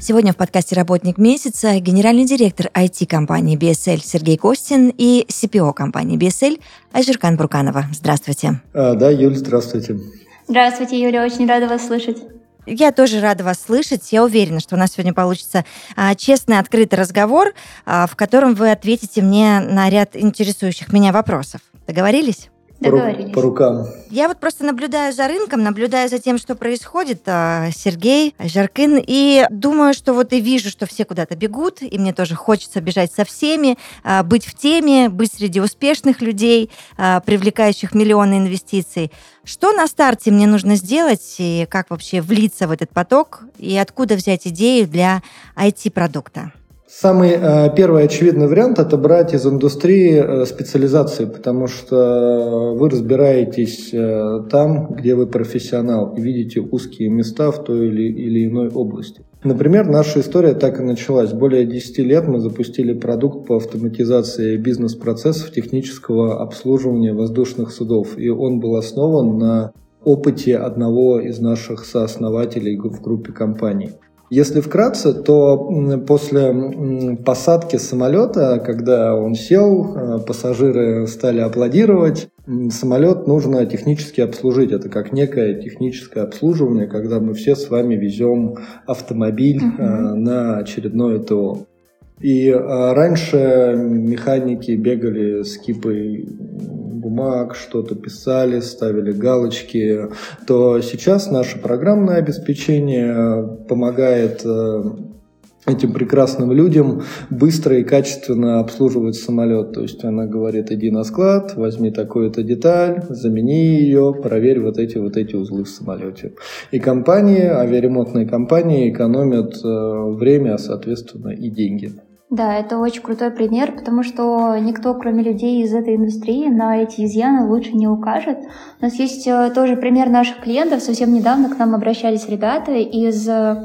Сегодня в подкасте «Работник месяца» генеральный директор IT-компании BSL Сергей Костин и CPO компании BSL Айжиркан Бруканова. Здравствуйте. А, да, Юль, здравствуйте. Здравствуйте, Юля, очень рада вас слышать. Я тоже рада вас слышать. Я уверена, что у нас сегодня получится а, честный, открытый разговор, а, в котором вы ответите мне на ряд интересующих меня вопросов. Договорились? Договорились. По, рукам. Я вот просто наблюдаю за рынком, наблюдаю за тем, что происходит, а, Сергей, Жаркин, и думаю, что вот и вижу, что все куда-то бегут, и мне тоже хочется бежать со всеми, а, быть в теме, быть среди успешных людей, а, привлекающих миллионы инвестиций. Что на старте мне нужно сделать, и как вообще влиться в этот поток, и откуда взять идею для IT-продукта? Самый э, первый очевидный вариант – это брать из индустрии э, специализации, потому что вы разбираетесь э, там, где вы профессионал, и видите узкие места в той или, или иной области. Например, наша история так и началась. Более 10 лет мы запустили продукт по автоматизации бизнес-процессов технического обслуживания воздушных судов, и он был основан на опыте одного из наших сооснователей в группе компаний. Если вкратце, то после посадки самолета, когда он сел, э, пассажиры стали аплодировать, самолет нужно технически обслужить. Это как некое техническое обслуживание, когда мы все с вами везем автомобиль uh на очередное ТО. И э, раньше механики бегали с кипой бумаг, что-то писали, ставили галочки, то сейчас наше программное обеспечение помогает э, этим прекрасным людям быстро и качественно обслуживать самолет. То есть она говорит, иди на склад, возьми такую-то деталь, замени ее, проверь вот эти вот эти узлы в самолете. И компании, авиаремонтные компании экономят э, время, а соответственно и деньги. Да, это очень крутой пример, потому что никто, кроме людей из этой индустрии, на эти изъяны лучше не укажет. У нас есть э, тоже пример наших клиентов. Совсем недавно к нам обращались ребята из э,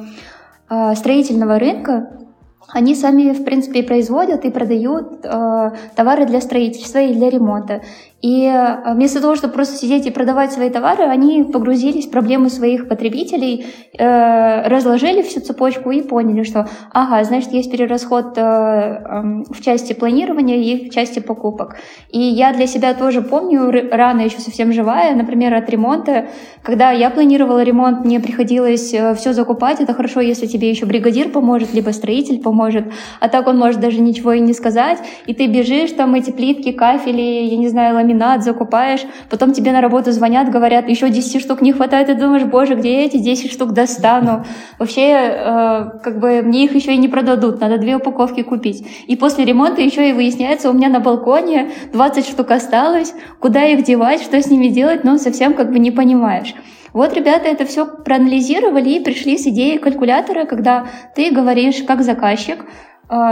строительного рынка, они сами, в принципе, производят и продают э, товары для строительства и для ремонта. И э, вместо того, чтобы просто сидеть и продавать свои товары, они погрузились в проблемы своих потребителей, э, разложили всю цепочку и поняли, что, ага, значит, есть перерасход э, э, в части планирования и в части покупок. И я для себя тоже помню, рано еще совсем живая, например, от ремонта, когда я планировала ремонт, мне приходилось э, все закупать. Это хорошо, если тебе еще бригадир поможет, либо строитель поможет, а так он может даже ничего и не сказать, и ты бежишь, там эти плитки, кафели, я не знаю, ламинат, ламинат закупаешь, потом тебе на работу звонят, говорят, еще 10 штук не хватает, и думаешь, боже, где я эти 10 штук достану? Вообще, э, как бы мне их еще и не продадут, надо две упаковки купить. И после ремонта еще и выясняется, у меня на балконе 20 штук осталось, куда их девать, что с ними делать, ну, совсем как бы не понимаешь. Вот ребята это все проанализировали и пришли с идеей калькулятора, когда ты говоришь как заказчик,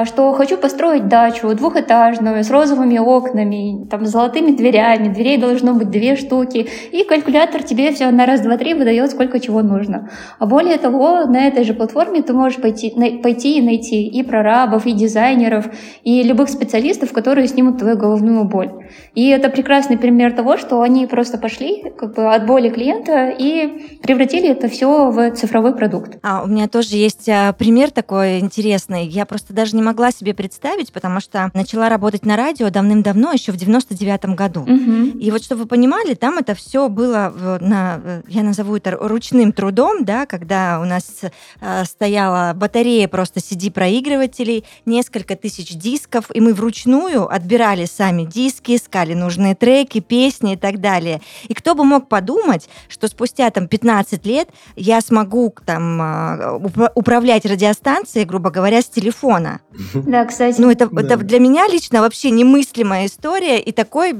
что хочу построить дачу двухэтажную с розовыми окнами, там, с золотыми дверями, дверей должно быть две штуки, и калькулятор тебе все на раз, два, три выдает, сколько чего нужно. А более того, на этой же платформе ты можешь пойти, на, пойти и найти и прорабов, и дизайнеров, и любых специалистов, которые снимут твою головную боль. И это прекрасный пример того, что они просто пошли как бы от боли клиента и превратили это все в цифровой продукт. А у меня тоже есть а, пример такой интересный. Я просто даже не могла себе представить, потому что начала работать на радио давным-давно, еще в 99-м году. Угу. И вот, чтобы вы понимали, там это все было, на, я назову это ручным трудом, да, когда у нас э, стояла батарея просто CD-проигрывателей, несколько тысяч дисков, и мы вручную отбирали сами диски, искали нужные треки, песни и так далее. И кто бы мог подумать, что спустя там 15 лет я смогу там а, управлять радиостанцией, грубо говоря, с телефона. Да, кстати. Ну, это, Да. это для меня лично вообще немыслимая история и такой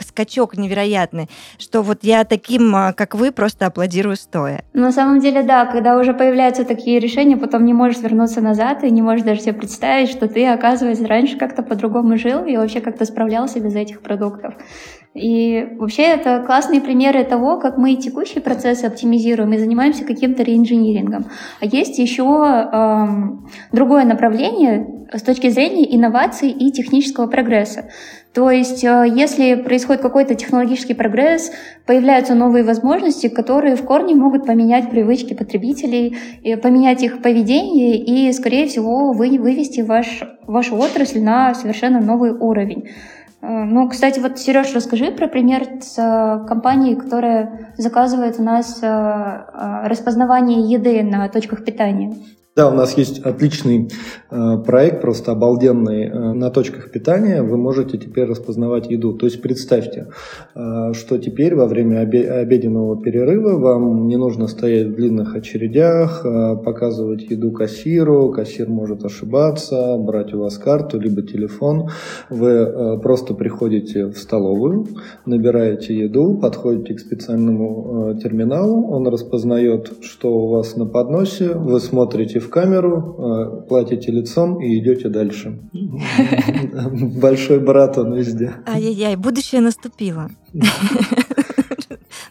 скачок невероятный, что вот я таким, а, как вы, просто аплодирую стоя. На самом деле, да, когда уже появляются такие решения, потом не можешь вернуться назад и не можешь даже себе представить, что ты, оказывается, раньше как-то по-другому жил и вообще как-то справлялся без этих продуктов. И вообще это классные примеры того, как мы текущие процессы оптимизируем и занимаемся каким-то реинжинирингом. А есть еще эм, другое направление с точки зрения инноваций и технического прогресса. То есть, э, если происходит какой-то технологический прогресс, появляются новые возможности, которые в корне могут поменять привычки потребителей, и поменять их поведение и, скорее всего, вы, вывести ваш, вашу отрасль на совершенно новый уровень. Э, Ну, кстати, вот, Сереж, расскажи про пример с э, компанией, которая заказывает у нас э, распознавание еды на точках питания. Да, у нас есть отличный э, проект, просто обалденный э, на точках питания. Вы можете теперь распознавать еду. То есть представьте, э, что теперь во время обе- обеденного перерыва вам не нужно стоять в длинных очередях, э, показывать еду кассиру. Кассир может ошибаться, брать у вас карту либо телефон. Вы э, просто приходите в столовую, набираете еду, подходите к специальному э, терминалу, он распознает, что у вас на подносе, вы смотрите в камеру, э, платите лицом и идете дальше. Большой брат он везде. Ай-яй-яй, будущее наступило.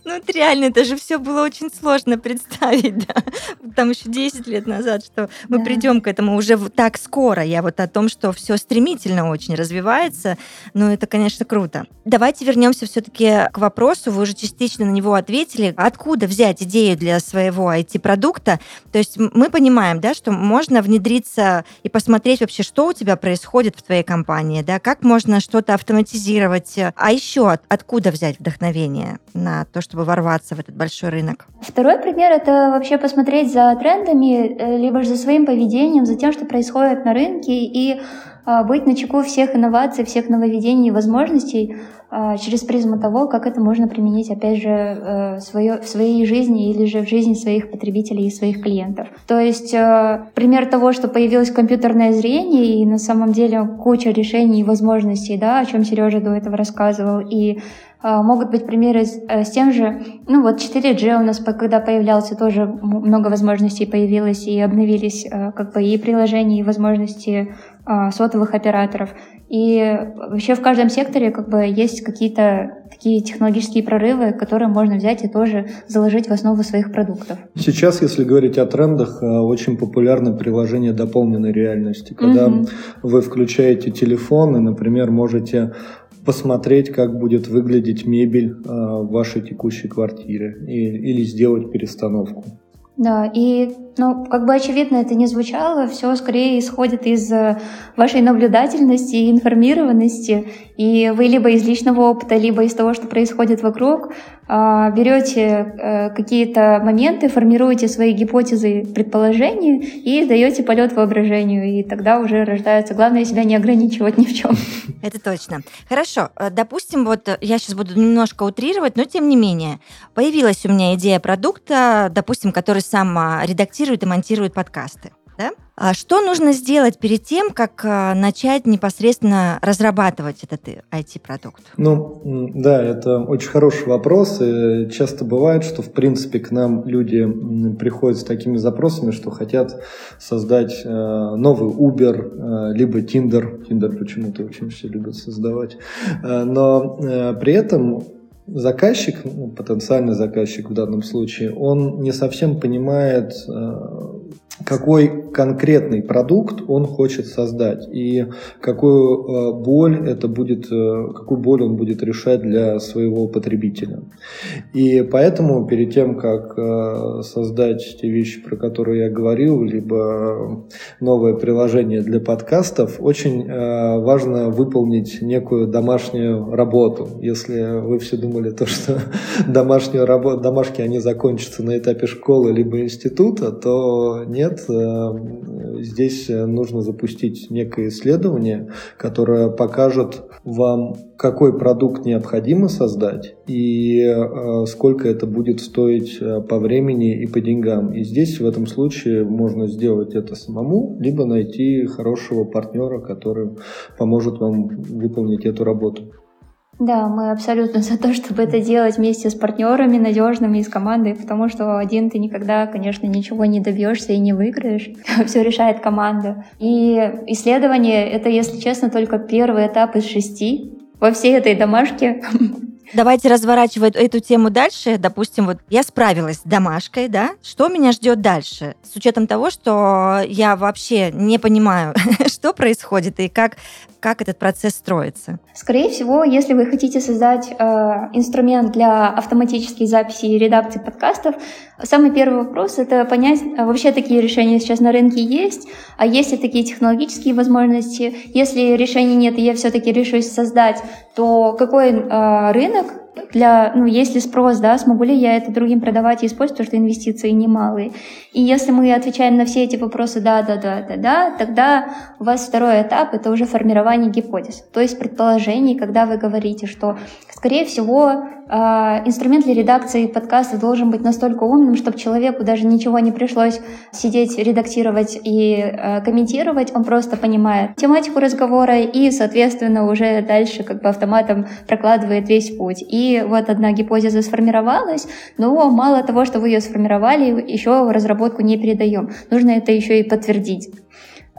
Ну, это реально, это же все было очень сложно представить, да. Там еще 10 лет назад, что мы Да. придем к этому уже так скоро. Я вот о том, что все стремительно очень развивается, но это, конечно, круто. Давайте вернемся все-таки к вопросу. Вы уже частично на него ответили. Откуда взять идею для своего IT-продукта? То есть мы понимаем, да, что можно внедриться и посмотреть вообще, что у тебя происходит в твоей компании, да, как можно что-то автоматизировать. А еще от- откуда взять вдохновение на то, чтобы ворваться в этот большой рынок? Второй пример — это вообще посмотреть за трендами, э, либо же за своим поведением, за тем, что происходит на рынке, и а, быть на чеку всех инноваций, всех нововведений и возможностей а, через призму того, как это можно применить, опять же, э, свое, в своей жизни или же в жизни своих потребителей и своих клиентов. То есть э, пример того, что появилось компьютерное зрение, и на самом деле куча решений и возможностей, да, о чем Сережа до этого рассказывал, и Могут быть примеры с, э, с тем же, ну вот 4G у нас, когда появлялся, тоже много возможностей появилось и обновились э, как бы и приложения, и возможности сотовых операторов. И вообще в каждом секторе как бы есть какие-то такие технологические прорывы, которые можно взять и тоже заложить в основу своих продуктов. Сейчас, если говорить о трендах, э, очень популярно приложение дополненной реальности, когда Мгм. вы включаете телефон и, например, можете посмотреть, как будет выглядеть мебель э, в вашей текущей квартире и- или сделать перестановку. Да, и, ну, как бы очевидно это не звучало, все скорее исходит из э, вашей наблюдательности и информированности, и вы либо из личного опыта, либо из того, что происходит вокруг, берете э, какие-то моменты, формируете свои гипотезы, предположения и даете полет воображению, и тогда уже рождается. Главное себя не ограничивать ни в чем. Это точно. Хорошо, э, допустим, вот э, я сейчас буду немножко утрировать, но тем не менее, появилась у меня идея продукта, допустим, который сам а, редактирует и монтирует подкасты. Да? А что нужно сделать перед тем, как а, начать непосредственно разрабатывать этот э, IT-продукт? Ну, м, да, это очень хороший вопрос. И часто бывает, что, в принципе, к нам люди приходят с такими запросами, что хотят создать э, новый Uber, э, либо Tinder. Tinder почему-то очень все любят создавать. Э, но э, при этом заказчик, ну, потенциальный заказчик в данном случае, он не совсем понимает, э, какой конкретный продукт он хочет создать и какую э, боль это будет, э, какую боль он будет решать для своего потребителя. И поэтому перед тем, как создать те вещи, про которые я говорил, либо новое приложение для подкастов, очень важно выполнить некую домашнюю работу. Если вы все думали то, что домашнюю работу, домашки они закончатся на этапе школы либо института, то нет, э, здесь нужно запустить некое исследование, которое покажет вам, какой продукт необходимо создать и э, сколько это будет стоить э, по времени и по деньгам. И здесь в этом случае можно сделать это самому, либо найти хорошего партнера, который поможет вам выполнить эту работу. Да, мы абсолютно за то, чтобы это делать вместе с партнерами надежными из команды, потому что один ты никогда, конечно, ничего не добьешься и не выиграешь. Все решает команда. И исследование — это, если честно, только первый этап из шести во всей этой домашке. Давайте разворачивать эту тему дальше. Допустим, вот я справилась с домашкой, да? Что меня ждет дальше? С учетом того, что я вообще не понимаю, что происходит и как как этот процесс строится? Скорее всего, если вы хотите создать э, инструмент для автоматической записи и редакции подкастов, самый первый вопрос — это понять, а вообще такие решения сейчас на рынке есть, а есть ли такие технологические возможности. Если решений нет, и я все-таки решусь создать, то какой э, рынок рынок для, ну, есть ли спрос, да, смогу ли я это другим продавать и использовать, потому что инвестиции немалые. И если мы отвечаем на все эти вопросы да, да, да, да, да, тогда у вас второй этап — это уже формирование гипотез, то есть предположений, когда вы говорите, что, скорее всего, а, инструмент для редакции подкаста должен быть настолько умным, чтобы человеку даже ничего не пришлось сидеть, редактировать и э, комментировать, он просто понимает тематику разговора и, соответственно, уже дальше как бы автоматом прокладывает весь путь. И вот одна гипотеза сформировалась, но мало того, что вы ее сформировали, еще разработку не передаем. Нужно это еще и подтвердить.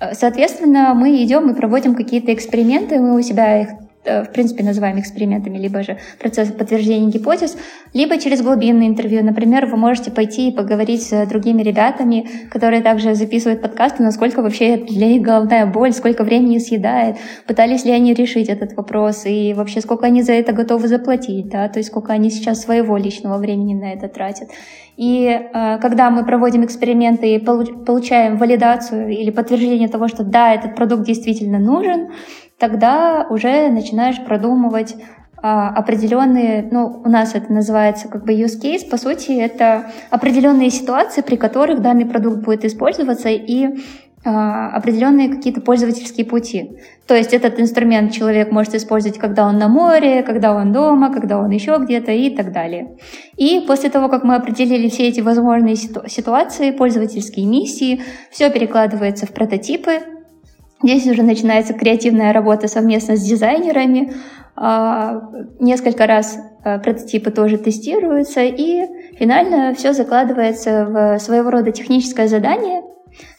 Э, соответственно, мы идем и проводим какие-то эксперименты, мы у себя их в принципе, называем экспериментами, либо же процесс подтверждения гипотез, либо через глубинное интервью. Например, вы можете пойти и поговорить с другими ребятами, которые также записывают подкасты, насколько вообще для них головная боль, сколько времени съедает, пытались ли они решить этот вопрос, и вообще сколько они за это готовы заплатить, да, то есть сколько они сейчас своего личного времени на это тратят. И э, когда мы проводим эксперименты и получаем валидацию или подтверждение того, что да, этот продукт действительно нужен, тогда уже начинаешь продумывать а, определенные, ну, у нас это называется как бы use case, по сути, это определенные ситуации, при которых данный продукт будет использоваться и а, определенные какие-то пользовательские пути. То есть этот инструмент человек может использовать, когда он на море, когда он дома, когда он еще где-то и так далее. И после того, как мы определили все эти возможные ситу- ситуации, пользовательские миссии, все перекладывается в прототипы, Здесь уже начинается креативная работа совместно с дизайнерами. А, несколько раз а, прототипы тоже тестируются, и финально все закладывается в своего рода техническое задание,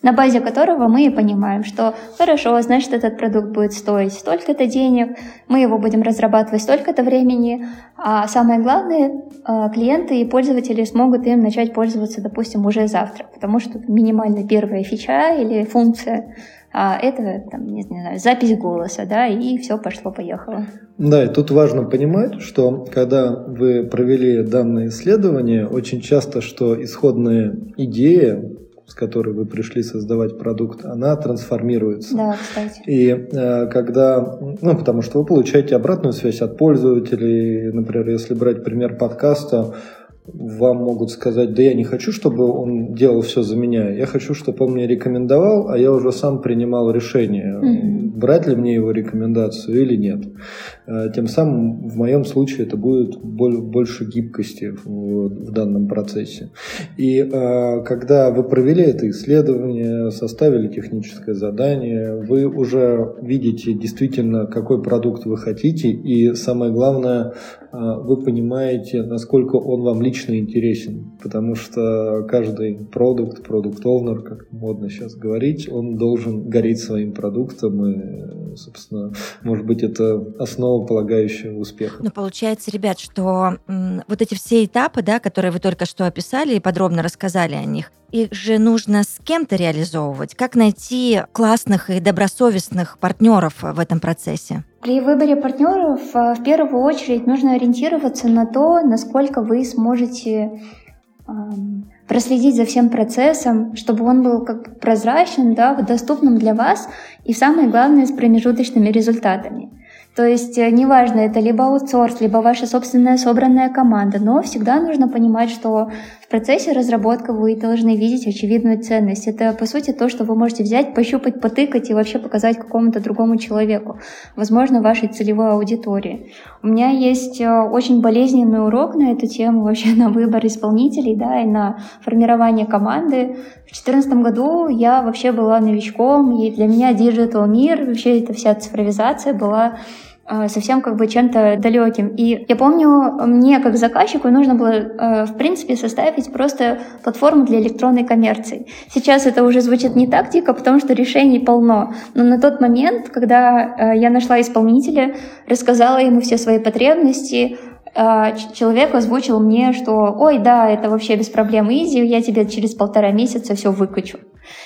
на базе которого мы понимаем, что хорошо, значит, этот продукт будет стоить столько-то денег, мы его будем разрабатывать столько-то времени, а самое главное, а, клиенты и пользователи смогут им начать пользоваться, допустим, уже завтра, потому что минимально первая фича или функция а это, там, не знаю, запись голоса, да, и все пошло-поехало. Да, и тут важно понимать, что когда вы провели данное исследование, очень часто, что исходная идея, с которой вы пришли создавать продукт, она трансформируется. Да, кстати. И э, когда, ну, потому что вы получаете обратную связь от пользователей, например, если брать пример подкаста, вам могут сказать, да я не хочу, чтобы он делал все за меня, я хочу, чтобы он мне рекомендовал, а я уже сам принимал решение, mm-hmm. брать ли мне его рекомендацию или нет. Э, тем самым в моем случае это будет больше гибкости в, в данном процессе. И э, когда вы провели это исследование, составили техническое задание, вы уже видите действительно, какой продукт вы хотите, и самое главное, вы понимаете, насколько он вам лично интересен, потому что каждый продукт, продукт-овнер, как модно сейчас говорить, он должен гореть своим продуктом, и, собственно, может быть, это основа полагающая успеха. Но получается, ребят, что вот эти все этапы, да, которые вы только что описали и подробно рассказали о них, их же нужно с кем-то реализовывать. Как найти классных и добросовестных партнеров в этом процессе? При выборе партнеров э, в первую очередь нужно ориентироваться на то, насколько вы сможете проследить за всем процессом, чтобы он был как прозрачен, да, доступным для вас и самое главное с промежуточными результатами. То есть э, неважно, это либо аутсорс, либо ваша собственная собранная команда, но всегда нужно понимать, что процессе разработки вы должны видеть очевидную ценность. Это, по сути, то, что вы можете взять, пощупать, потыкать и вообще показать какому-то другому человеку, возможно, вашей целевой аудитории. У меня есть э, очень болезненный урок на эту тему, вообще на выбор исполнителей, да, и на формирование команды. В 2014 году я вообще была новичком, и для меня digital мир, вообще эта вся цифровизация была совсем как бы чем-то далеким. И я помню, мне как заказчику нужно было, э, в принципе, составить просто платформу для электронной коммерции. Сейчас это уже звучит не так дико, потому что решений полно. Но на тот момент, когда э, я нашла исполнителя, рассказала ему все свои потребности, человек озвучил мне, что «Ой, да, это вообще без проблем easy, я тебе через полтора месяца все выкачу».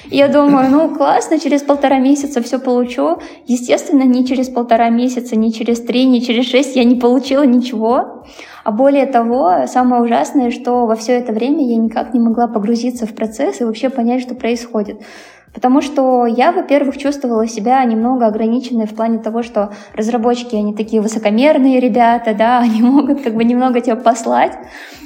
Я думаю, ну классно, через полтора месяца все получу. Естественно, ни через полтора месяца, ни через три, ни через шесть я не получила ничего. А более того, самое ужасное, что во все это время я никак не могла погрузиться в процесс и вообще понять, что происходит. Потому что я, во-первых, чувствовала себя немного ограниченной в плане того, что разработчики, они такие высокомерные ребята, да, они могут как бы немного тебя послать,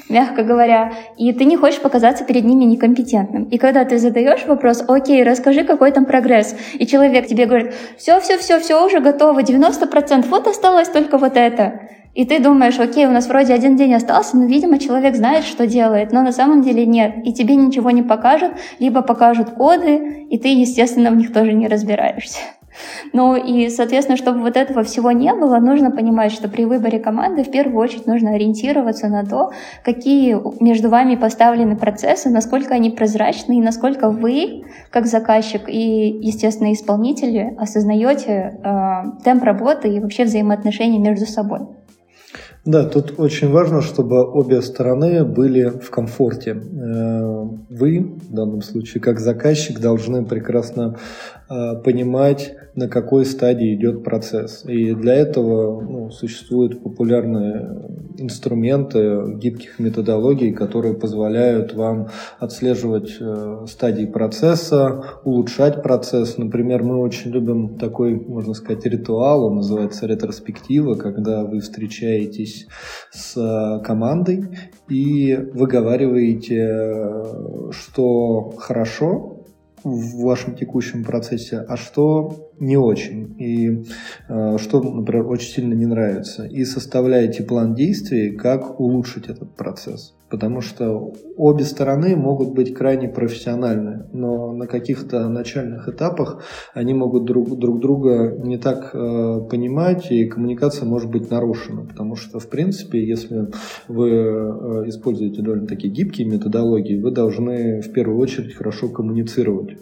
мягко говоря, и ты не хочешь показаться перед ними некомпетентным. И когда ты задаешь вопрос, окей, расскажи, какой там прогресс, и человек тебе говорит, все, все, все, все уже готово, 90%, вот осталось только вот это. И ты думаешь, окей, у нас вроде один день остался, но, видимо, человек знает, что делает, но на самом деле нет. И тебе ничего не покажут, либо покажут коды, и ты, естественно, в них тоже не разбираешься. Ну и, соответственно, чтобы вот этого всего не было, нужно понимать, что при выборе команды в первую очередь нужно ориентироваться на то, какие между вами поставлены процессы, насколько они прозрачны и насколько вы, как заказчик и, естественно, исполнители, осознаете э, темп работы и вообще взаимоотношения между собой. Да, тут очень важно, чтобы обе стороны были в комфорте. Э, вы, в данном случае, как заказчик, должны прекрасно э, понимать, на какой стадии идет процесс. И для этого ну, существуют популярные инструменты гибких методологий, которые позволяют вам отслеживать э, стадии процесса, улучшать процесс. Например, мы очень любим такой, можно сказать, ритуал, он называется ретроспектива, когда вы встречаетесь с э, командой и выговариваете, э, что хорошо, в вашем текущем процессе, а что не очень, и э, что, например, очень сильно не нравится, и составляете план действий, как улучшить этот процесс. Потому что обе стороны могут быть крайне профессиональны, но на каких-то начальных этапах они могут друг, друг друга не так э, понимать, и коммуникация может быть нарушена. Потому что, в принципе, если вы э, используете довольно такие гибкие методологии, вы должны в первую очередь хорошо коммуницировать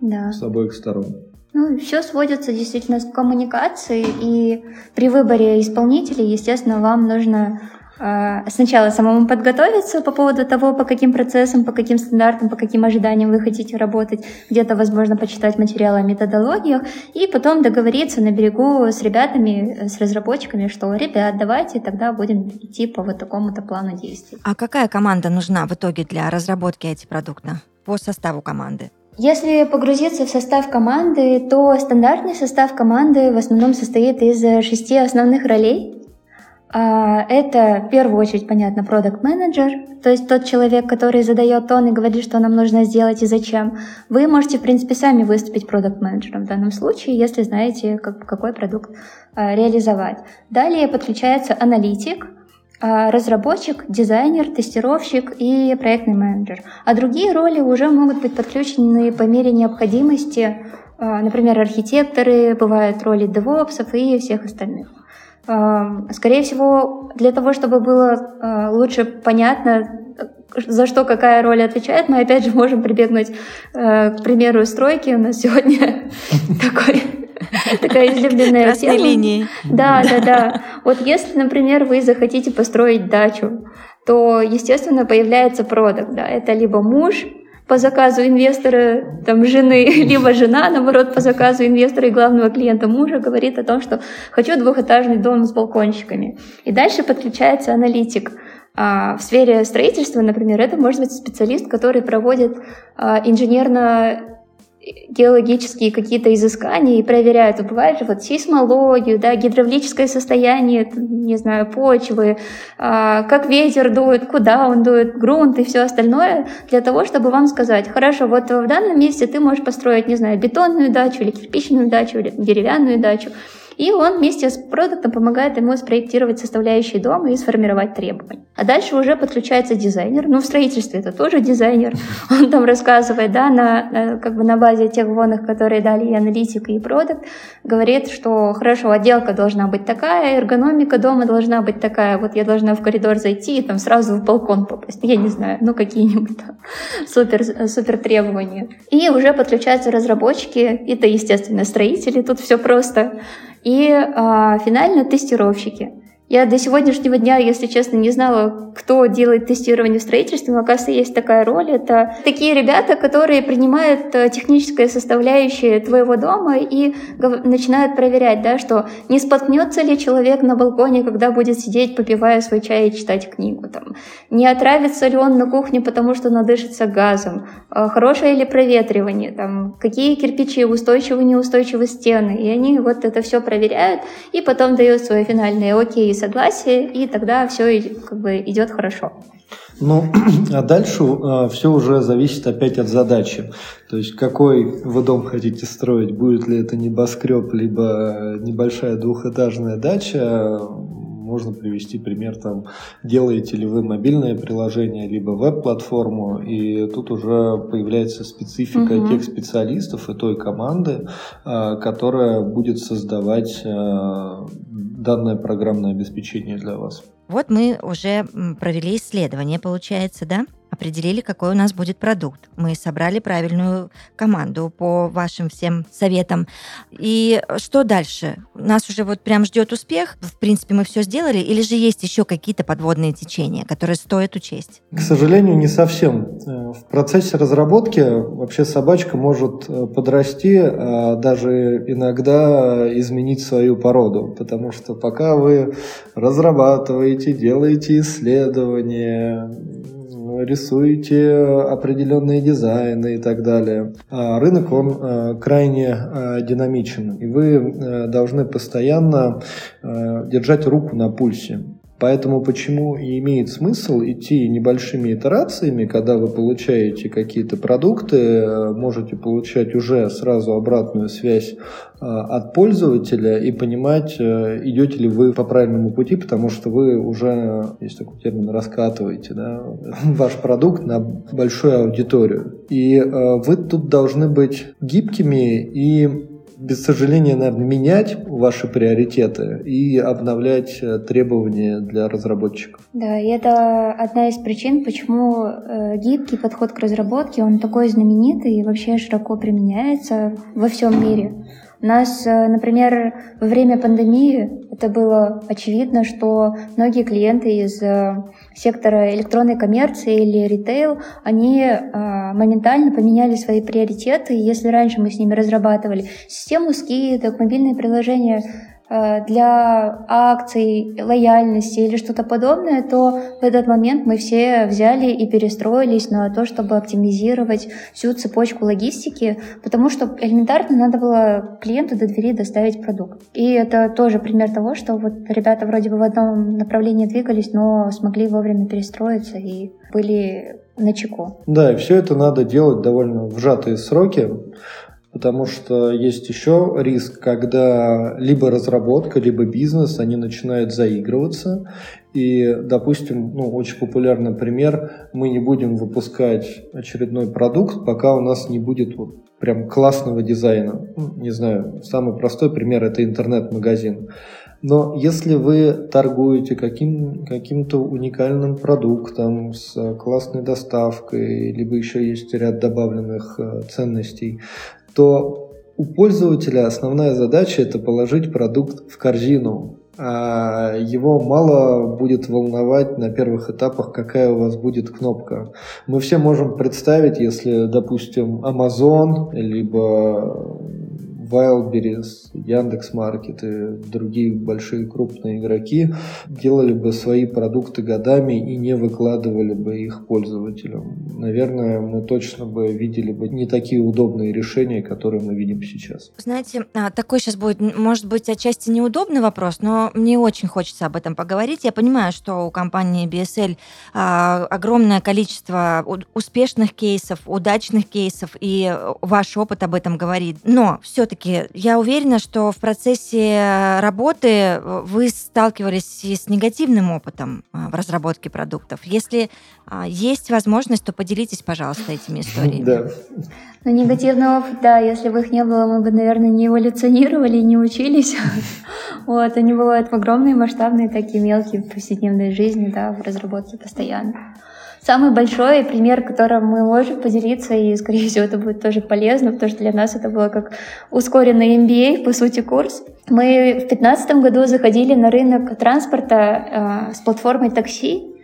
да. с обоих сторон. Ну, все сводится действительно к коммуникации, и при выборе исполнителей, естественно, вам нужно э, сначала самому подготовиться по поводу того, по каким процессам, по каким стандартам, по каким ожиданиям вы хотите работать, где-то, возможно, почитать материалы о методологиях, и потом договориться на берегу с ребятами, с разработчиками, что, ребят, давайте тогда будем идти по вот такому-то плану действий. А какая команда нужна в итоге для разработки этих продуктов по составу команды? Если погрузиться в состав команды, то стандартный состав команды в основном состоит из шести основных ролей. А, это в первую очередь, понятно, продукт менеджер то есть тот человек, который задает тон и говорит, что нам нужно сделать и зачем. Вы можете, в принципе, сами выступить продукт менеджером в данном случае, если знаете, как, какой продукт а, реализовать. Далее подключается аналитик, разработчик, дизайнер, тестировщик и проектный менеджер. А другие роли уже могут быть подключены по мере необходимости, а, например, архитекторы, бывают роли девопсов и всех остальных. А, скорее всего, для того, чтобы было лучше понятно, за что какая роль отвечает, мы опять же можем прибегнуть к примеру стройки. У нас сегодня такой Такая излюбленная Красной тема. линии. Да, да, да. Вот если, например, вы захотите построить дачу, то, естественно, появляется продукт. Да? Это либо муж, по заказу инвестора, там, жены, либо жена, наоборот, по заказу инвестора и главного клиента мужа говорит о том, что хочу двухэтажный дом с балкончиками. И дальше подключается аналитик. А в сфере строительства, например, это может быть специалист, который проводит а, инженерно геологические какие-то изыскания и проверяют. Бывает же вот сейсмологию, да, гидравлическое состояние, не знаю, почвы, а, как ветер дует, куда он дует, грунт и все остальное, для того, чтобы вам сказать, хорошо, вот в данном месте ты можешь построить, не знаю, бетонную дачу или кирпичную дачу или деревянную дачу. И он вместе с продуктом помогает ему спроектировать составляющие дома и сформировать требования. А дальше уже подключается дизайнер. Ну, в строительстве это тоже дизайнер. Он там рассказывает, да, на, как бы на базе тех вводных, которые дали и аналитика, и продукт, говорит, что хорошо, отделка должна быть такая, эргономика дома должна быть такая. Вот я должна в коридор зайти и там сразу в балкон попасть. Я не знаю, ну какие-нибудь там супер, супер требования. И уже подключаются разработчики, это, естественно, строители, тут все просто и а, финально тестировщики. Я до сегодняшнего дня, если честно, не знала, кто делает тестирование в строительстве, но, оказывается, есть такая роль. Это такие ребята, которые принимают э, техническое составляющее твоего дома и начинают проверять, да, что не споткнется ли человек на балконе, когда будет сидеть, попивая свой чай и читать книгу. Там. Не отравится ли он на кухне, потому что надышится газом. А хорошее ли проветривание. Там, какие кирпичи устойчивы, неустойчивы стены. И они вот это все проверяют и потом дают свое финальное окей согласие, и тогда все как бы идет хорошо. Ну, а дальше а, все уже зависит опять от задачи. То есть, какой вы дом хотите строить, будет ли это небоскреб, либо небольшая двухэтажная дача, можно привести пример, там, делаете ли вы мобильное приложение, либо веб-платформу, и тут уже появляется специфика угу. тех специалистов и той команды, а, которая будет создавать а, данное программное обеспечение для вас. Вот мы уже провели исследование, получается, да? Определили, какой у нас будет продукт. Мы собрали правильную команду по вашим всем советам. И что дальше? Нас уже вот прям ждет успех? В принципе, мы все сделали? Или же есть еще какие-то подводные течения, которые стоит учесть? К сожалению, не совсем. Э, в процессе разработки вообще собачка может э, подрасти, а даже иногда изменить свою породу, потому что пока вы разрабатываете, делаете исследования, рисуете определенные дизайны и так далее. А рынок, он э, крайне э, динамичен, и вы э, должны постоянно держать руку на пульсе. Поэтому почему и имеет смысл идти небольшими итерациями, когда вы получаете какие-то продукты, можете получать уже сразу обратную связь э, от пользователя и понимать, э, идете ли вы по правильному пути, потому что вы уже, есть такой термин, раскатываете да, ваш продукт на большую аудиторию. И э, вы тут должны быть гибкими и без сожаления, наверное, менять ваши приоритеты и обновлять э, требования для разработчиков. Да, и это одна из причин, почему э, гибкий подход к разработке, он такой знаменитый и вообще широко применяется во всем мире. Нас, э, например, во время пандемии это было очевидно, что многие клиенты из э, сектора электронной коммерции или ритейл, они э, моментально поменяли свои приоритеты. Если раньше мы с ними разрабатывали систему скидок, мобильные приложения для акций, лояльности или что-то подобное, то в этот момент мы все взяли и перестроились на то, чтобы оптимизировать всю цепочку логистики, потому что элементарно надо было клиенту до двери доставить продукт. И это тоже пример того, что вот ребята вроде бы в одном направлении двигались, но смогли вовремя перестроиться и были на чеку. Да, и все это надо делать довольно в сжатые сроки потому что есть еще риск, когда либо разработка, либо бизнес, они начинают заигрываться, и, допустим, ну, очень популярный пример, мы не будем выпускать очередной продукт, пока у нас не будет вот прям классного дизайна. Ну, не знаю, самый простой пример – это интернет-магазин. Но если вы торгуете каким, каким-то уникальным продуктом с классной доставкой, либо еще есть ряд добавленных э, ценностей, то у пользователя основная задача это положить продукт в корзину. А его мало будет волновать на первых этапах, какая у вас будет кнопка. Мы все можем представить, если, допустим, Amazon, либо Wildberries, Яндекс.Маркет и другие большие крупные игроки делали бы свои продукты годами и не выкладывали бы их пользователям. Наверное, мы точно бы видели бы не такие удобные решения, которые мы видим сейчас. Знаете, а, такой сейчас будет, может быть, отчасти неудобный вопрос, но мне очень хочется об этом поговорить. Я понимаю, что у компании BSL а, огромное количество успешных кейсов, удачных кейсов, и ваш опыт об этом говорит. Но все-таки я уверена, что в процессе работы вы сталкивались и с негативным опытом а, в разработке продуктов. Если есть возможность, то поделитесь, пожалуйста, этими историями. Да. Ну, негативный опыт, да, если бы их не было, мы бы, наверное, не эволюционировали и не учились. Вот, они бывают в огромные, масштабные, такие мелкие в повседневной жизни, да, в разработке постоянно. Самый большой пример, которым мы можем поделиться, и, скорее всего, это будет тоже полезно, потому что для нас это было как ускоренный MBA, по сути, курс. Мы в 2015 году заходили на рынок транспорта э, с платформой такси,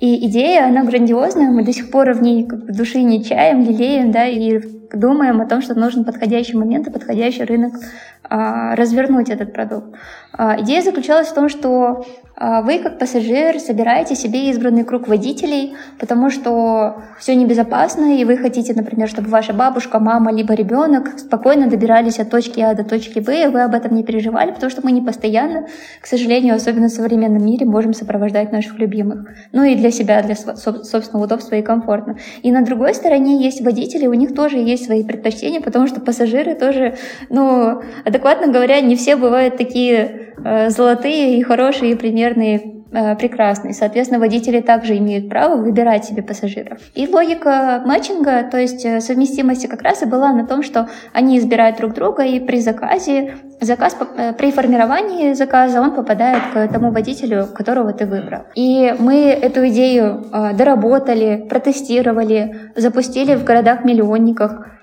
и идея, она грандиозная, мы до сих пор в ней как бы души не чаем, лелеем, да, и думаем о том, что нужен подходящий момент и подходящий рынок а, развернуть этот продукт. А, идея заключалась в том, что а, вы как пассажир собираете себе избранный круг водителей, потому что все небезопасно, и вы хотите, например, чтобы ваша бабушка, мама, либо ребенок спокойно добирались от точки А до точки Б, и вы об этом не переживали, потому что мы не постоянно, к сожалению, особенно в современном мире, можем сопровождать наших любимых. Ну и для себя, для собственного удобства и комфортно. И на другой стороне есть водители, у них тоже есть свои предпочтения, потому что пассажиры тоже, ну, адекватно говоря, не все бывают такие э, золотые и хорошие, и примерные Э, прекрасный. Соответственно, водители также имеют право выбирать себе пассажиров. И логика матчинга, то есть э, совместимости как раз и была на том, что они избирают друг друга, и при заказе, заказ, э, при формировании заказа он попадает к тому водителю, которого ты выбрал. И мы эту идею доработали, протестировали, запустили в городах-миллионниках.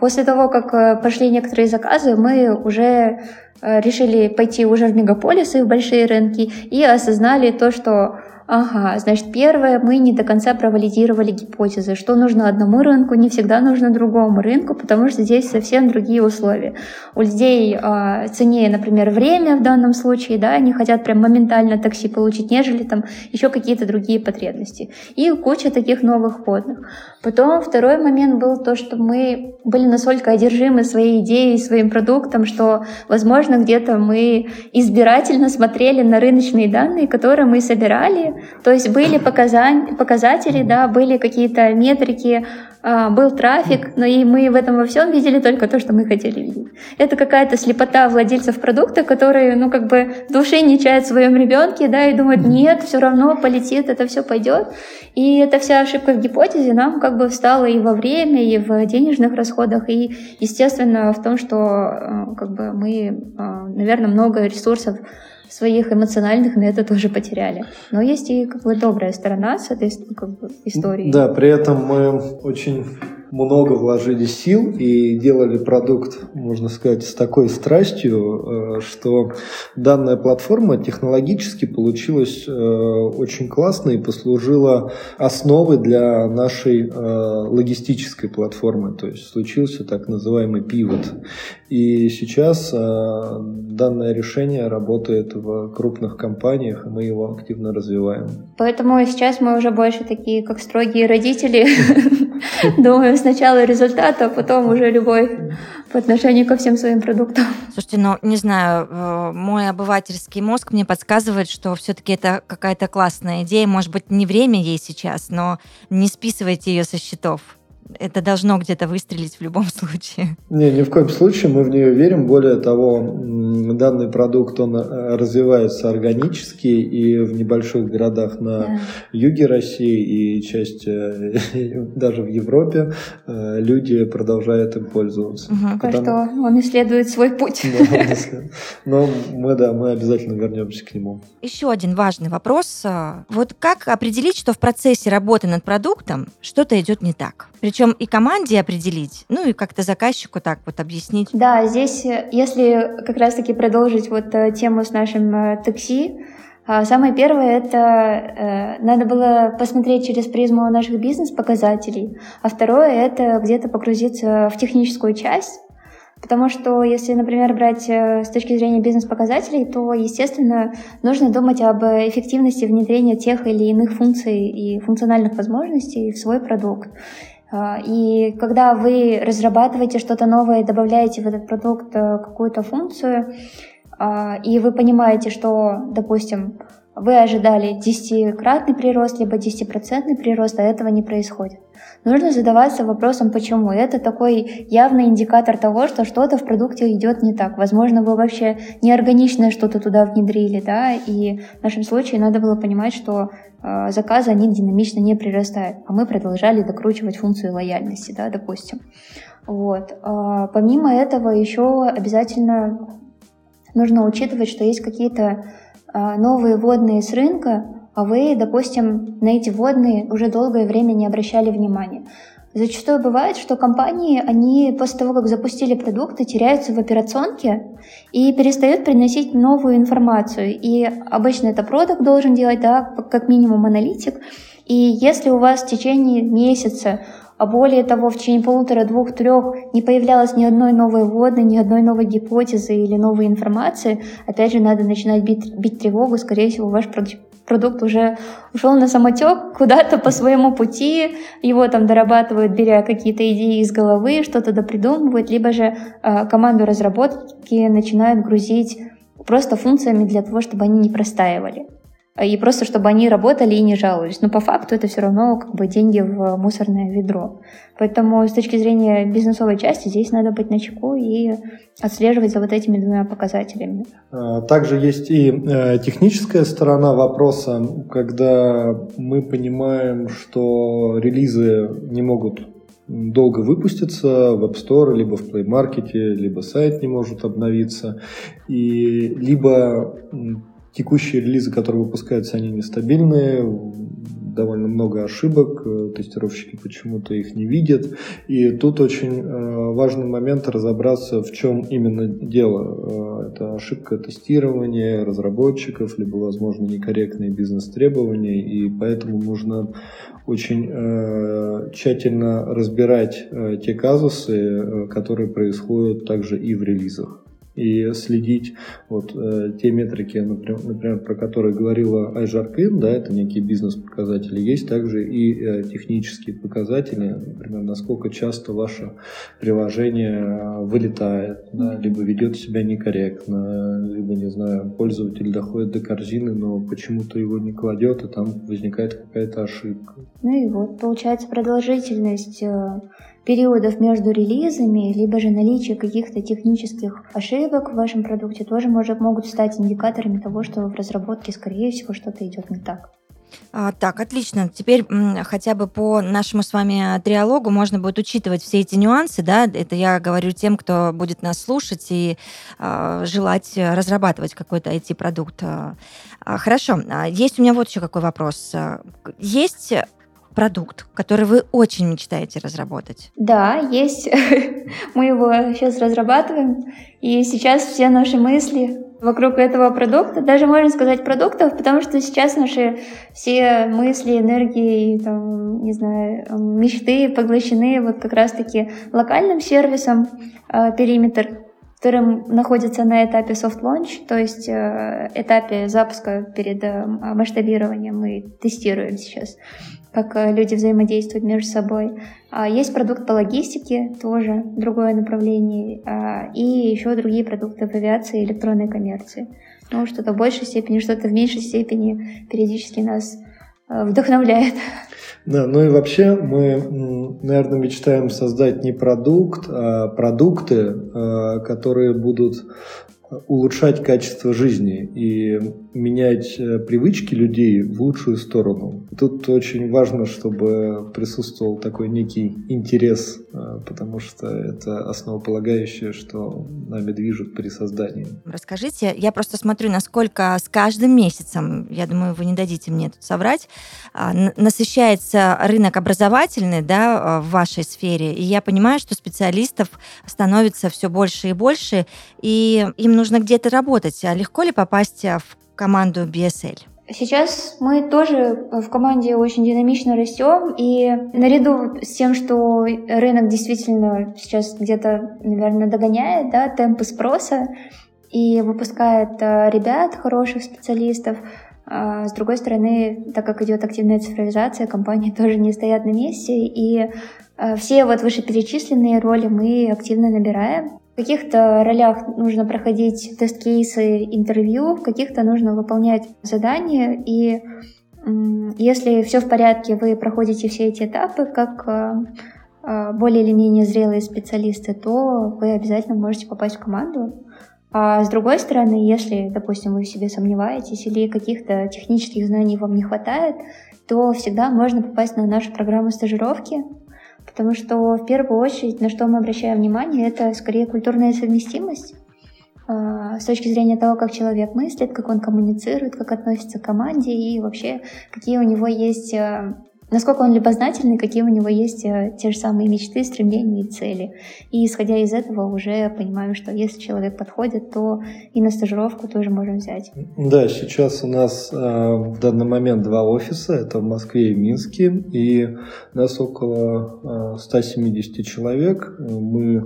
После того, как пошли некоторые заказы, мы уже Э, решили пойти уже в мегаполисы, в большие рынки и осознали то, что Ага, значит, первое, мы не до конца провалидировали гипотезы, что нужно одному рынку, не всегда нужно другому рынку, потому что здесь совсем другие условия. У людей э, ценнее, например, время в данном случае, да, они хотят прям моментально такси получить, нежели там еще какие-то другие потребности. И куча таких новых входных. Потом второй момент был то, что мы были настолько одержимы своей идеей, своим продуктом, что, возможно, где-то мы избирательно смотрели на рыночные данные, которые мы собирали, то есть были показатели, да, были какие-то метрики, а, был трафик, но и мы в этом во всем видели только то, что мы хотели видеть. Это какая-то слепота владельцев продукта, которые, ну, как бы души не чают в своем ребенке, да, и думают, нет, все равно полетит, это все пойдет. И эта вся ошибка в гипотезе нам как бы встала и во время, и в денежных расходах, и, естественно, в том, что э, как бы мы, э, наверное, много ресурсов своих эмоциональных на это тоже потеряли. Но есть и как бы добрая сторона с этой как бы, истории. Да, при этом мы очень много вложили сил и делали продукт, можно сказать, с такой страстью, э, что данная платформа технологически получилась э, очень классно и послужила основой для нашей э, логистической платформы. То есть случился так называемый пивот. И сейчас данное решение работает в крупных компаниях, и мы его активно развиваем. Поэтому сейчас мы уже больше такие, как строгие родители, думаем сначала результат, а потом уже любовь по отношению ко всем своим продуктам. Слушайте, ну, не знаю, э, мой обывательский мозг мне подсказывает, что все-таки это какая-то классная идея. Может быть, не время ей сейчас, но не списывайте ее со счетов это должно где-то выстрелить в любом случае. Не, ни в коем случае мы в нее верим. Более того, данный продукт, он э, развивается органически и в небольших городах на да. юге России и часть э, даже в Европе э, люди продолжают им пользоваться. Угу, Потому... что он исследует свой путь. Но мы, да, мы обязательно вернемся к нему. Еще один важный вопрос. Вот как определить, что в процессе работы над продуктом что-то идет не так? Причем и команде определить, ну и как-то заказчику так вот объяснить. Да, здесь, если как раз-таки продолжить вот э, тему с нашим э, такси, а, Самое первое это э, надо было посмотреть через призму наших бизнес-показателей, а второе это где-то погрузиться в техническую часть, Потому что если, например, брать э, с точки зрения бизнес-показателей, то, естественно, нужно думать об эффективности внедрения тех или иных функций и функциональных возможностей в свой продукт. А, и когда вы разрабатываете что-то новое добавляете в этот продукт э, какую-то функцию, а, и вы понимаете, что, допустим, вы ожидали 10-кратный прирост, либо 10% прирост, а этого не происходит. Нужно задаваться вопросом, почему. Это такой явный индикатор того, что что-то в продукте идет не так. Возможно, вы вообще неорганичное что-то туда внедрили, да, и в нашем случае надо было понимать, что э, заказы, они динамично не прирастают, а мы продолжали докручивать функцию лояльности, да, допустим. Вот. А, помимо этого еще обязательно нужно учитывать, что есть какие-то новые водные с рынка, а вы, допустим, на эти водные уже долгое время не обращали внимания. Зачастую бывает, что компании, они после того, как запустили продукты, теряются в операционке и перестают приносить новую информацию. И обычно это продукт должен делать, да, как минимум аналитик. И если у вас в течение месяца а более того, в течение полутора, двух, трех не появлялось ни одной новой вводной, ни одной новой гипотезы или новой информации, опять же, надо начинать бить, бить тревогу, скорее всего, ваш продукт уже ушел на самотек куда-то по своему пути, его там дорабатывают, беря какие-то идеи из головы, что-то допридумывают, либо же э, команду разработки начинают грузить просто функциями для того, чтобы они не простаивали и просто чтобы они работали и не жаловались. Но по факту это все равно как бы деньги в мусорное ведро. Поэтому с точки зрения бизнесовой части здесь надо быть начеку и отслеживать за вот этими двумя показателями. А, также есть и э, техническая сторона вопроса, когда мы понимаем, что релизы не могут долго выпуститься в App Store, либо в Play Market, либо сайт не может обновиться, и либо Текущие релизы, которые выпускаются, они нестабильные, довольно много ошибок, э, тестировщики почему-то их не видят. И тут очень э, важный момент разобраться, в чем именно дело. Э, это ошибка тестирования разработчиков, либо, возможно, некорректные бизнес-требования, и поэтому нужно очень тщательно разбирать те казусы, которые происходят также и в релизах и следить вот э, те метрики, например, например, про которые говорила Айжаркин, да, это некие бизнес-показатели, есть также и э, технические показатели, например, насколько часто ваше приложение э, вылетает, да, либо ведет себя некорректно, либо, не знаю, пользователь доходит до корзины, но почему-то его не кладет, и там возникает какая-то ошибка. Ну и вот, получается, продолжительность э, периодов между релизами, либо же наличие каких-то технических ошибок в вашем продукте тоже может, могут стать индикаторами того, что в разработке, скорее всего, что-то идет не так. А, так, отлично. Теперь хотя бы по нашему с вами триалогу можно будет учитывать все эти нюансы, да, это я говорю тем, кто будет нас слушать и э, желать разрабатывать какой-то IT-продукт. А, хорошо, есть у меня вот еще какой вопрос. Есть продукт, который вы очень мечтаете разработать? Да, есть. Мы его сейчас разрабатываем. И сейчас все наши мысли вокруг этого продукта, даже можно сказать продуктов, потому что сейчас наши все мысли, энергии, там, не знаю, мечты поглощены вот как раз-таки локальным сервисом э, периметр, который находится на этапе soft launch, то есть э, этапе запуска перед э, масштабированием мы тестируем сейчас как э, люди взаимодействуют между собой. А, есть продукт по логистике, тоже другое направление, а, и еще другие продукты в авиации и электронной коммерции. Ну, что-то в большей степени, что-то в меньшей степени периодически нас э, вдохновляет. Да, ну и вообще мы, наверное, мечтаем создать не продукт, а продукты, э, которые будут улучшать качество жизни и менять э, привычки людей в лучшую сторону. Тут очень важно, чтобы присутствовал такой некий интерес, э, потому что это основополагающее, что нами движет при создании. Расскажите, я просто смотрю, насколько с каждым месяцем, я думаю, вы не дадите мне тут соврать, а, насыщается рынок образовательный да, в вашей сфере, и я понимаю, что специалистов становится все больше и больше, и им нужно где-то работать. А легко ли попасть в команду BSL? Сейчас мы тоже в команде очень динамично растем, и наряду с тем, что рынок действительно сейчас где-то, наверное, догоняет да, темпы спроса и выпускает э, ребят, хороших специалистов, а с другой стороны, так как идет активная цифровизация, компании тоже не стоят на месте, и э, все вот вышеперечисленные роли мы активно набираем. Каких-то ролях нужно проходить тест-кейсы, интервью, в каких-то нужно выполнять задания, и если все в порядке, вы проходите все эти этапы как э, э, более или менее зрелые специалисты, то вы обязательно можете попасть в команду. А с другой стороны, если, допустим, вы в себе сомневаетесь или каких-то технических знаний вам не хватает, то всегда можно попасть на нашу программу стажировки, Потому что в первую очередь, на что мы обращаем внимание, это скорее культурная совместимость а, с точки зрения того, как человек мыслит, как он коммуницирует, как относится к команде и вообще какие у него есть а, насколько он любознательный, какие у него есть э, те же самые мечты, стремления и цели. И исходя из этого уже понимаем, что если человек подходит, то и на стажировку тоже можем взять. Да, сейчас у нас э, в данный момент два офиса, это в Москве и Минске, и нас около э, 170 человек. Мы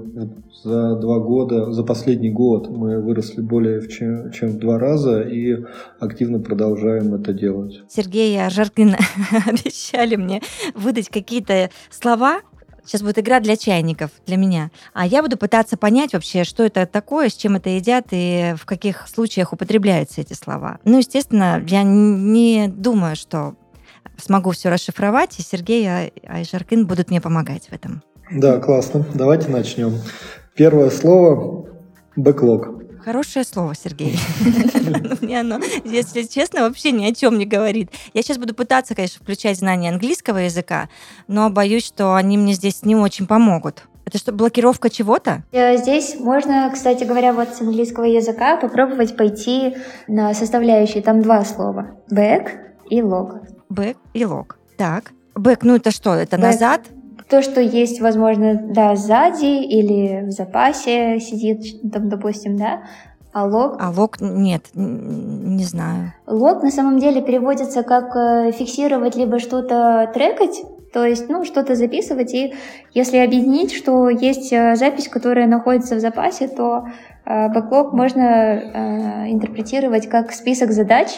за два года, за последний год мы выросли более чем, чем в два раза и активно продолжаем это делать. Сергей Жаркин обещали обещали мне выдать какие-то слова, Сейчас будет игра для чайников, для меня. А я буду пытаться понять вообще, что это такое, с чем это едят и в каких случаях употребляются эти слова. Ну, естественно, я не думаю, что смогу все расшифровать, и Сергей и Айжаркин будут мне помогать в этом. Да, классно. Давайте начнем. Первое слово – бэклог. Хорошее слово, Сергей. Мне оно, если честно, вообще ни о чем не говорит. Я сейчас буду пытаться, конечно, включать знания английского языка, но боюсь, что они мне здесь не очень помогут. Это что, блокировка чего-то? Э, здесь можно, кстати говоря, вот с английского языка попробовать пойти на составляющие. Там два слова. Back и log. Back и log. Так. Back, ну это что? Это back. назад? То, что есть, возможно, да, сзади или в запасе сидит, там, допустим, да, а лог? А лог нет, не знаю. Лог на самом деле переводится как э, фиксировать либо что-то трекать, то есть, ну, что-то записывать, и если объединить, что есть э, запись, которая находится в запасе, то э, бэклог можно интерпретировать как список задач,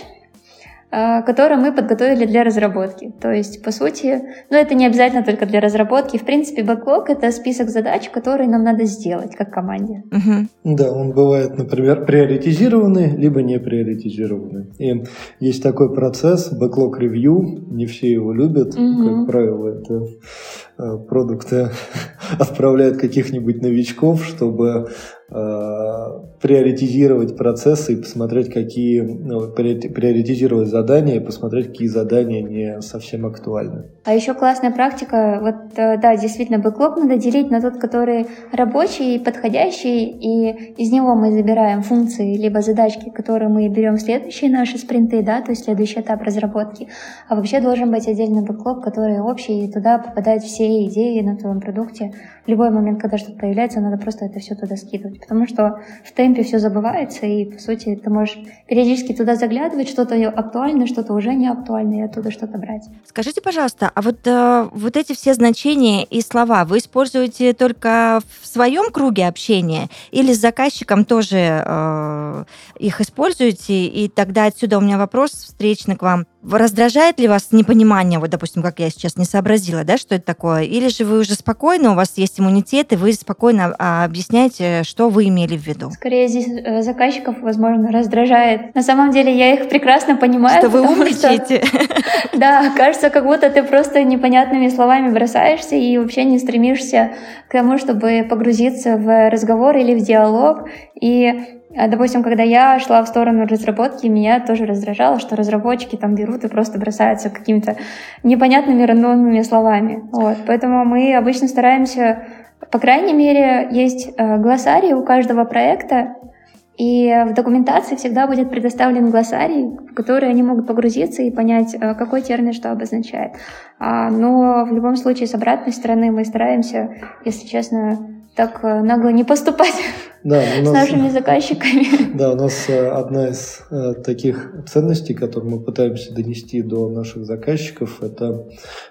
а, который мы подготовили для разработки. То есть, по сути, ну это не обязательно только для разработки. В принципе, бэклог — это список задач, которые нам надо сделать как команде. Угу. Да, он бывает, например, приоритизированный, либо не приоритизированный. И есть такой процесс, бэклог ревью, не все его любят, угу. как правило, это э, продукты отправляют каких-нибудь новичков, чтобы Э, приоритизировать процессы и посмотреть, какие, ну, приоритизировать задания и посмотреть, какие задания не совсем актуальны. А еще классная практика, вот э, да, действительно, бэклог надо делить на тот, который рабочий, подходящий, и из него мы забираем функции, либо задачки, которые мы берем в следующие наши спринты, да, то есть следующий этап разработки. А вообще должен быть отдельный бэклог, который общий, и туда попадают все идеи на твоем продукте. В любой момент, когда что-то появляется, надо просто это все туда скидывать потому что в темпе все забывается, и, по сути, ты можешь периодически туда заглядывать, что-то актуальное, что-то уже не актуальное, и оттуда что-то брать. Скажите, пожалуйста, а вот, э, вот эти все значения и слова вы используете только в своем круге общения или с заказчиком тоже э, их используете? И тогда отсюда у меня вопрос встречный к вам. Раздражает ли вас непонимание, вот, допустим, как я сейчас не сообразила, да, что это такое? Или же вы уже спокойно, у вас есть иммунитет, и вы спокойно а, объясняете, что вы имели в виду? Скорее здесь э, заказчиков, возможно, раздражает. На самом деле я их прекрасно понимаю. Что вы умничаете. Да, кажется, как будто ты просто непонятными словами бросаешься и вообще не стремишься к тому, чтобы погрузиться в разговор или в диалог. И Допустим, когда я шла в сторону разработки, меня тоже раздражало, что разработчики там берут и просто бросаются какими-то непонятными рандомными словами. Вот. Поэтому мы обычно стараемся по крайней мере, есть э, глоссарий у каждого проекта, и в документации всегда будет предоставлен глоссарий, в который они могут погрузиться и понять, э, какой термин что обозначает. А, но в любом случае с обратной стороны мы стараемся, если честно, так э, нагло не поступать. Да, у с нас, нашими заказчиками. да, у нас э, одна из э, таких ценностей, которые мы пытаемся донести до наших заказчиков, это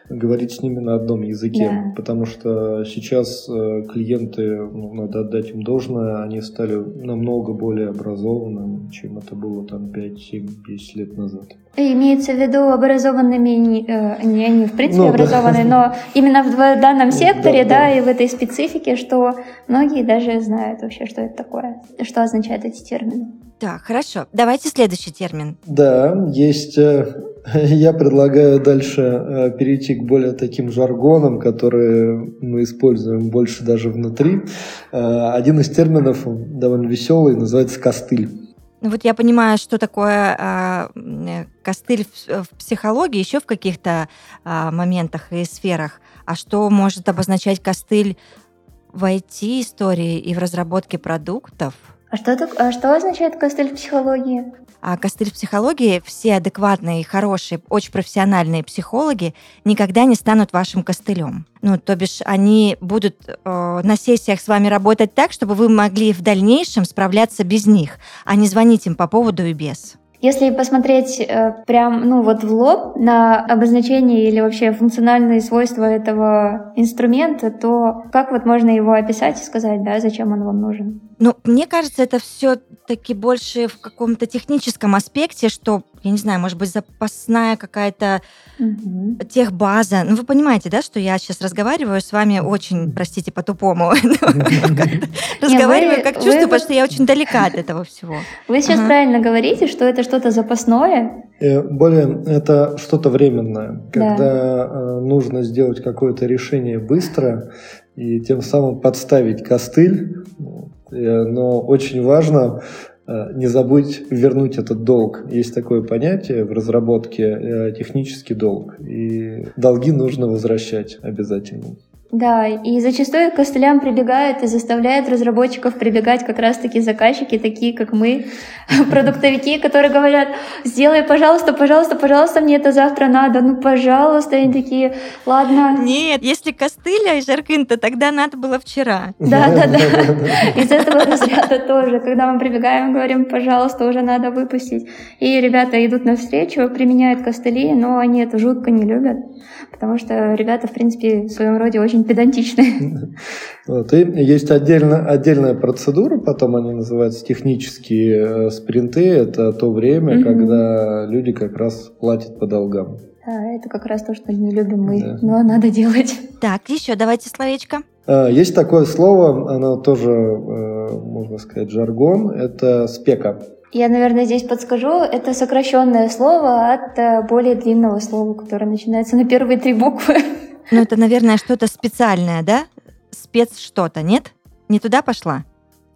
говорить с ними на одном языке. Да. Потому что сейчас э, клиенты, ну, надо отдать им должное, они стали намного более образованными, чем это было там 5, 7, 10 лет назад. Имеется в виду образованными, не, э, не они в принципе Ну, да. образованные, но именно в данном секторе, Да, да, да. и в этой специфике, что многие даже знают вообще, что это такое, что означают эти термины. Так, хорошо. Давайте следующий термин. Да, есть. э, Я предлагаю дальше э, перейти к более таким жаргонам, которые мы используем больше даже внутри. Э, Один из терминов довольно веселый, называется костыль. Ну Вот я понимаю, что такое э, костыль в, в психологии, еще в каких-то а, моментах и сферах. А что может обозначать костыль в IT-истории и в разработке продуктов? А что, так, а что означает костыль в психологии? А костыль в психологии, все адекватные, хорошие, очень профессиональные психологи никогда не станут вашим костылем. Ну, то бишь, они будут э, на сессиях с вами работать так, чтобы вы могли в дальнейшем справляться без них, а не звонить им по поводу и без. Если посмотреть э, прям, ну вот в лоб на обозначение или вообще функциональные свойства этого инструмента, то как вот можно его описать и сказать, да, зачем он вам нужен? Ну, мне кажется, это все-таки больше в каком-то техническом аспекте, что, я не знаю, может быть, запасная какая-то Мгм. техбаза. Ну, вы понимаете, да, что я сейчас разговариваю с вами очень, простите, по-тупому. Разговариваю как чувствую, потому что я очень далека от этого всего. Вы сейчас правильно говорите, что это что-то запасное. Э, Более это что-то временное, Да. когда э, нужно сделать какое-то решение быстро и тем самым подставить костыль. Э, Но очень важно не забудь вернуть этот долг. Есть такое понятие в разработке э, технический долг. И долги нужно возвращать обязательно. Да, и зачастую к костылям прибегают и заставляют разработчиков прибегать как раз-таки заказчики, такие как мы, продуктовики, которые говорят, сделай, пожалуйста, пожалуйста, пожалуйста, мне это завтра надо, ну, пожалуйста, и они такие, ладно, Нет, если костыль, а жаркин, то тогда надо было вчера. Да, да, да. Из этого разряда тоже. Когда мы прибегаем, говорим, пожалуйста, уже надо выпустить. И ребята идут навстречу, применяют костыли, но они это жутко не любят, потому что ребята, в принципе, в своем роде очень педантичные. Вот, и есть отдельно, отдельная процедура, потом они называются технические э, спринты. Это то время, Мгм. когда люди как раз платят по долгам. Да, это как раз то, что не любим мы, Да. но надо делать. Так, еще давайте словечко. А, Есть такое слово, оно тоже, э, можно сказать, жаргон, это спека. Я, наверное, здесь подскажу. Это сокращенное слово от э, более длинного слова, которое начинается на первые три буквы. Ну, это, наверное, что-то специальное, да? Спец что-то, нет? Не туда пошла?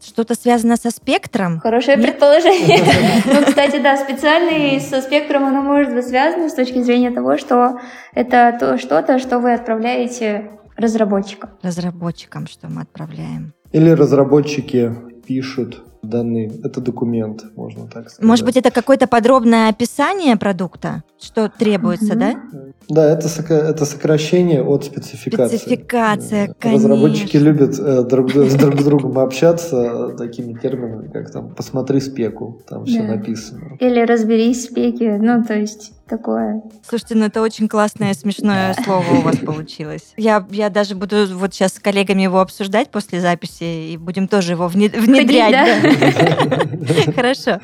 Что-то связано со спектром? Хорошее Нет? предположение. Ну, кстати, да, специальный со спектром оно может быть связано с точки зрения того, что это то что-то, что вы отправляете разработчикам. Разработчикам, что мы отправляем. Или разработчики пишут данные. Это документ, можно так сказать. Может быть, это какое-то подробное описание продукта, что требуется, Мгм. да? Да, это, это сокращение от спецификации. Спецификация, Э, Разработчики конечно. любят э, друг, с друг с другом общаться такими терминами, как там «посмотри спеку», там все написано. Или разберись в спеке, ну, то есть такое. Слушайте, ну это очень классное, смешное слово у вас получилось. Я, я даже буду вот сейчас с коллегами его обсуждать после записи, и будем тоже его вне- внедрять. Хорошо.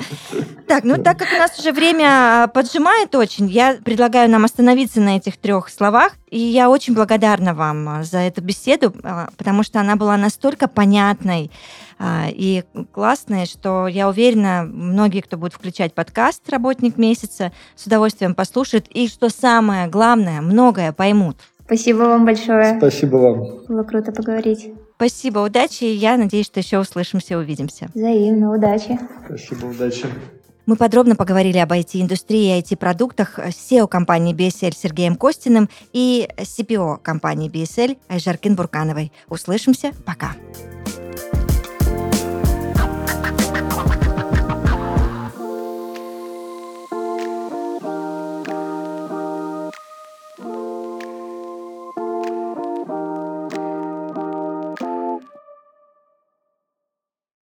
Так, ну так как у нас уже время а, поджимает очень, я предлагаю нам остановиться на этих трех словах. И я очень благодарна вам а, за эту беседу, а, потому что она была настолько понятной и классной, что я уверена, многие, кто будет включать подкаст «Работник месяца», с удовольствием послушают. И что самое главное, многое поймут. Спасибо вам большое. Спасибо вам. Было круто поговорить. Спасибо, удачи, и я надеюсь, что еще услышимся, увидимся. Взаимно, удачи. Спасибо, удачи. Мы подробно поговорили об IT-индустрии и IT-продуктах с SEO компании BSL Сергеем Костиным и CPO компании BSL Айжаркин Буркановой. Услышимся. Пока.